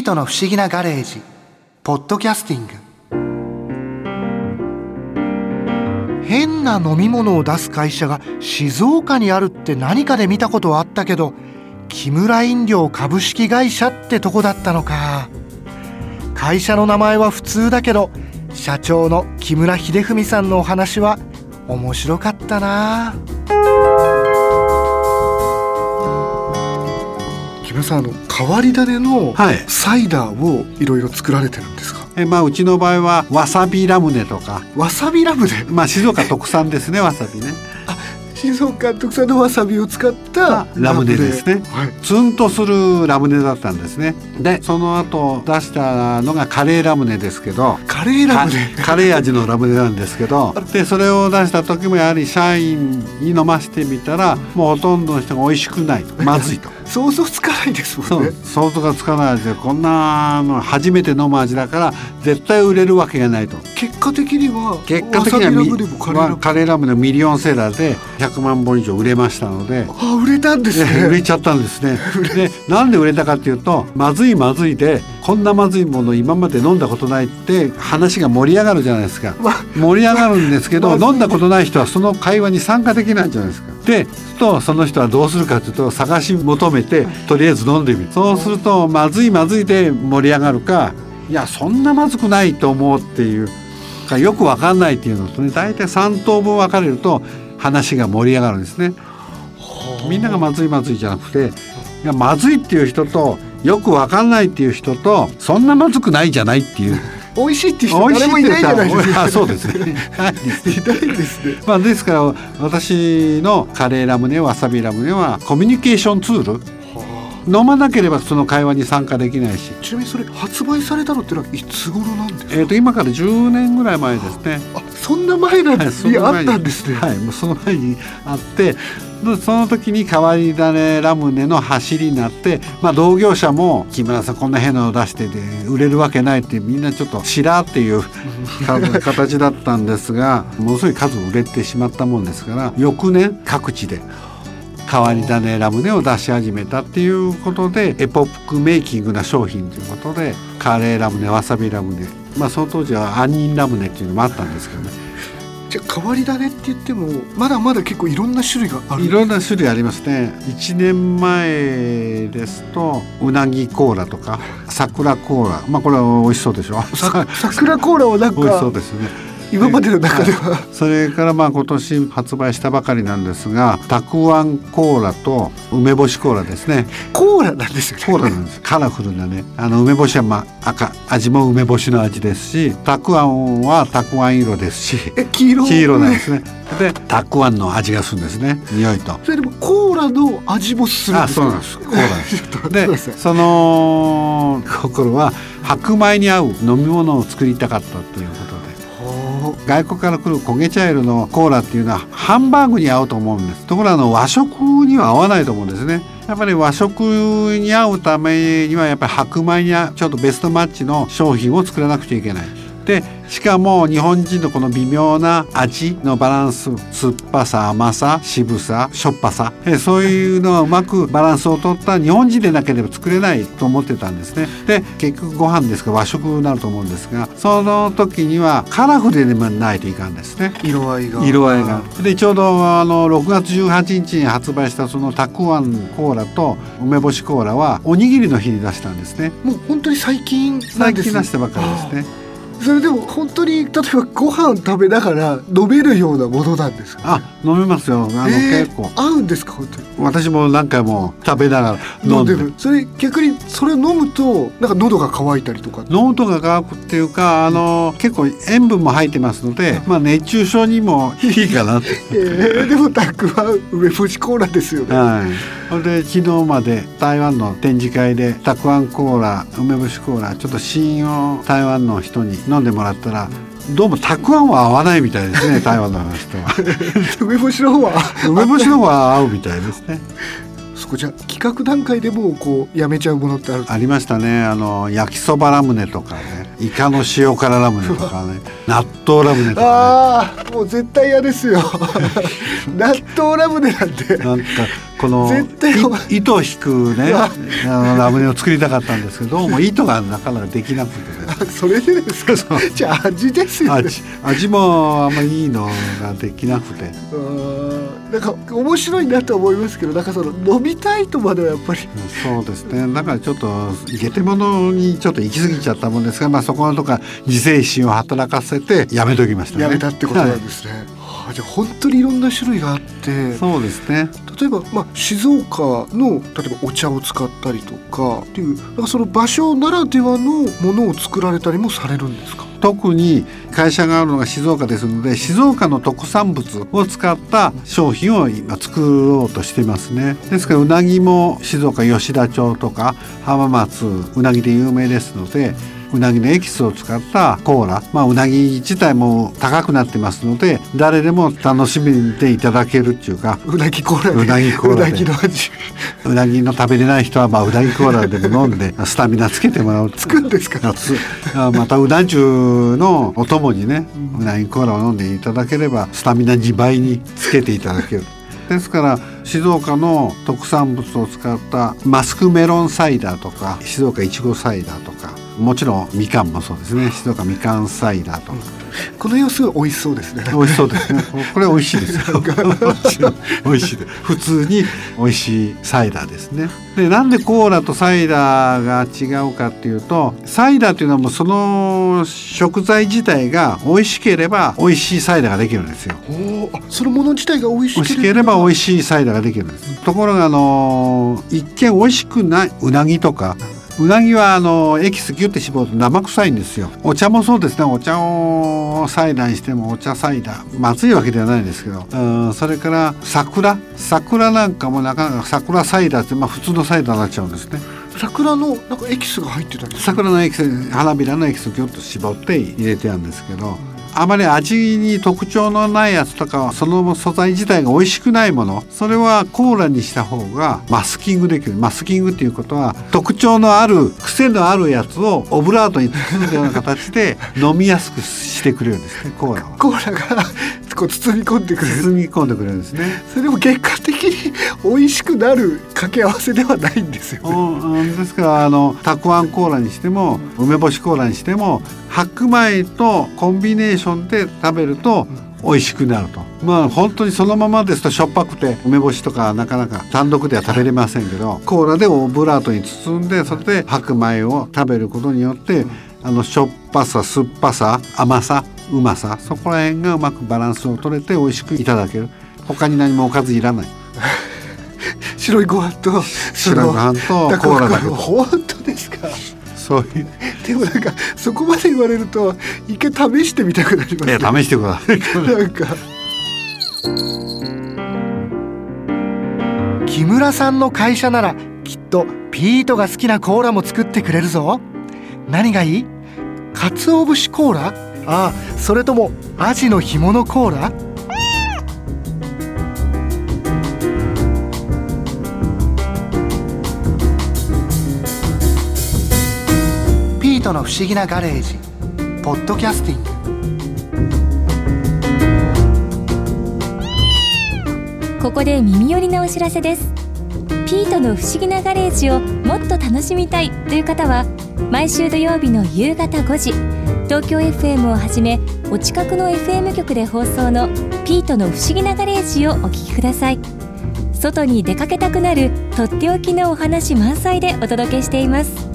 ートの不思議なガレージ。ポッドキャスティング。変な飲み物を出す会社が静岡にあるって何かで見たことはあったけど木村飲料株式会社ってとこだったのか。会社の名前は普通だけど社長の木村秀文さんのお話は面白かったな。あ木村さんあの変わり種のはい。サイダーをいろいろ作られてるんですか、えまあうちの場合はわさびラムネとか。わさびラムネ？まあ静岡特産ですねわさびね。静岡特産のわさびを使ったラムネですね。はい、ツンとするラムネだったんですね。でその後出したのがカレーラムネですけど。カレーラムネ？かカレー味のラムネなんですけど。でそれを出した時もやはり社員に飲ませてみたらもうほとんどの人が美味しくない。とまずいと。想像つかないですもんね想像がつかない味でこんなの初めて飲む味だから絶対売れるわけがないと結果的には結果的にはカレーラムネまあカレーラムネミリオンセラーで100万本以上売れましたのであ売れたんですね売れちゃったんですね。でなんで売れたかっていうとまずいまずいでこんなまずいもの今まで飲んだことないって話が盛り上がるじゃないですか。ま盛り上がるんですけどま飲んだことない人はその会話に参加できないじゃないですか。でそうするとその人はどうするかというと探し求めてとりあえず飲んでみる。そうするとまずいまずいで盛り上がるかいやそんなまずくないと思うっていうかよくわかんないっていうのとね大体3等分分かれると話が盛り上がるんですね。みんながまずいまずいじゃなくていやまずいっていう人とよくわかんないっていう人とそんなまずくないじゃないっていう美味しいっていう人誰もいないじゃないですか。あそうですねないですね。いないですね。まあですから私のカレーラムネわさびラムネはコミュニケーションツール。飲まなければその会話に参加できないし、ちなみにそれ発売されたのってのはいつ頃なんですか、えー、と今から10年ぐらい前ですね。あそんな前なんですね、あその前に。ったんですね、はい、もうその前にあってでその時に変わり種ラムネの走りになって、まあ、同業者も木村さんこんな変なの出してて売れるわけないってみんなちょっとしらっていうか形だったんですがものすごい数売れてしまったもんですから翌年各地で変わり種ラムネを出し始めたっていうことでエポックメイキングな商品ということでカレーラムネわさびラムネまあその当時は杏仁ラムネっていうのもあったんですけどねじゃあ変わり種って言ってもまだまだ結構いろんな種類がある。いろんな種類ありますね。1年前ですとうなぎコーラとか桜コーラ。まあこれは美味しそうでしょ。さ桜コーラはなん美味しそかうですね今までの中では。それからまあ今年発売したばかりなんですがたくあんコーラと梅干しコーラですね。コーラなんですよね。コーラなんです。カラフルなね。あの梅干しはまあ赤。味も梅干しの味ですしたくあんはたくあん色ですし。え黄色？黄色なんですね。でたくあんの味がするんですね。匂いと。それでもコーラの味もするんあですそうなんです。コーラです。でその心は白米に合う飲み物を作りたかったっていうこと外国から来る焦げ茶色のコーラっていうのはハンバーグに合うと思うんです。ところがあの和食には合わないと思うんですね。やっぱり和食に合うためにはやっぱり白米にちょっとベストマッチの商品を作らなくちゃいけない。でしかも日本人のこの微妙な味のバランス酸っぱさ甘さ渋さしょっぱさ。えそういうのがうまくバランスを取った日本人でなければ作れないと思ってたんですね。で結局ご飯ですから和食になると思うんですがその時にはカラフルでないといかんですね。う色合いが。色合いが。でちょうどあの6月18日に発売したそのたくあんコーラと梅干しコーラはおにぎりの日に出したんですね。もう本当に最近最近出したばっかりですねそれでも本当に例えばご飯食べながら飲めるようなものなんですか？あ飲めますよ。あの、えー結構。合うんですか？本当に。私も何回も食べながら飲んでる。それ逆にそれを飲むとなんか喉が渇いたりとか脳とか乾くっていうかあの結構塩分も入ってますので、まあ、熱中症にもいいかなって。えー、でもたくは梅干しコーラですよね。はい、それで昨日まで台湾の展示会でたくあんコーラ梅干しコーラちょっと試飲を台湾の人に飲んでもらったらどうもたくあんは合わないみたいですね台湾の人は。梅干しの方は梅干しの方が合うみたいですね そかじゃあ企画段階でもこうやめちゃうものってある？ありましたね。あの焼きそばラムネとかね。イカの塩辛ラムネとかね。納豆ラムネとか、ね、ああもう絶対嫌ですよ。納豆ラムネなんて。なんかこの絶対い糸を引くね あのラムネを作りたかったんですけどどうも糸がなかなかできなくてあそれでですか？じゃあ味ですよね。味味もあんまりいいのができなくて。うんなんか面白いなと思いますけどなんかその飲みたいとまではやっぱり。そうですね。だからちょっとゲテモノにちょっと行き過ぎちゃったもんですが、まあ、そこのとか自制心を働かせてやめときましたね。やめたってことなんですね、はあじゃあ本当にいろんな種類があって。そうですね。例えば、まあ、静岡の例えばお茶を使ったりとかっていうなんかその場所ならではのものを作られたりもされるんですか？特に会社があるのが静岡ですので静岡の特産物を使った商品を今作ろうとしていますね。ですからうなぎも静岡吉田町とか浜松うなぎで有名ですのでうなぎのエキスを使ったコーラ、まあ、うなぎ自体も高くなってますので誰でも楽しみでいただけるっていうかうなぎコーラで。うなぎコーラの味。うなぎの食べれない人はまあうなぎコーラでも飲んで スタミナつけてもらうつくんですか？夏。あまたうな重のお供にねうなぎコーラを飲んでいただければスタミナ2倍につけていただける。ですから静岡の特産物を使ったマスクメロンサイダーとか静岡いちごサイダーとかもちろんみかんもそうですね。静岡みかんサイダーとか、この様子美味しそうですね。美味しそうですね。これ美味しいですよ。美味しいです。普通に美味しいサイダーですね。でなんでコーラとサイダーが違うかっていうとサイダーっていうのはもうその食材自体が美味しければ美味しいサイダーができるんですよ。そのもの自体が美味し美味しければ美味しいサイダーができるんです。ところがあの一見美味しくないうなぎとかうなぎはあのエキスギュッて絞ると生臭いんですよ。お茶もそうですね。お茶をサイダーにしてもお茶サイダー。まずいわけではないですけど。うんそれから桜。桜なんかもなかなか桜サイダーってまあ普通のサイダーになっちゃうんですね。桜のなんかエキスが入ってたり桜のエキス花びらのエキスをギュッと絞って入れてあるんですけどあまり味に特徴のないやつとかはその素材自体が美味しくないものそれはコーラにした方がマスキングできるマスキングっていうことは特徴のある癖のあるやつをオブラートに包んだような形で飲みやすくしてくれるんですねコーラは。コーラがこう包み込んでくれる。包み込んでくれるんですね。それでも結果的に美味しくなる掛け合わせではないんですよね。うんですからあのたくあんコーラにしても梅干しコーラにしても白米とコンビネーションで食べると美味しくなると。まあ本当にそのままですとしょっぱくて梅干しとかなかなか単独では食べれませんけどコーラでオブラートに包んでそれで白米を食べることによってあのしょっぱさ酸っぱさ甘さうまさそこら辺がうまくバランスを取れて美味しくいただける。他に何もおかずいらない。白いご飯と白いご飯とだコーラだけ。と本当ですか？そういう。でもなんかそこまで言われると一回試してみたくなりますいや試してください。なんか。木村さんの会社ならきっとピートが好きなコーラも作ってくれるぞ何がいい？鰹節コーラ？ああそれともアジの干物コーラ？ピートの不思議なガレージ。ポッドキャスティング。ここで耳寄りなお知らせです。ピートの不思議なガレージをもっと楽しみたいという方は毎週土曜日の夕方5時東京 FM をはじめお近くの FM 局で放送のピートの不思議なガレージをお聞きください。外に出かけたくなるとっておきのお話満載でお届けしています。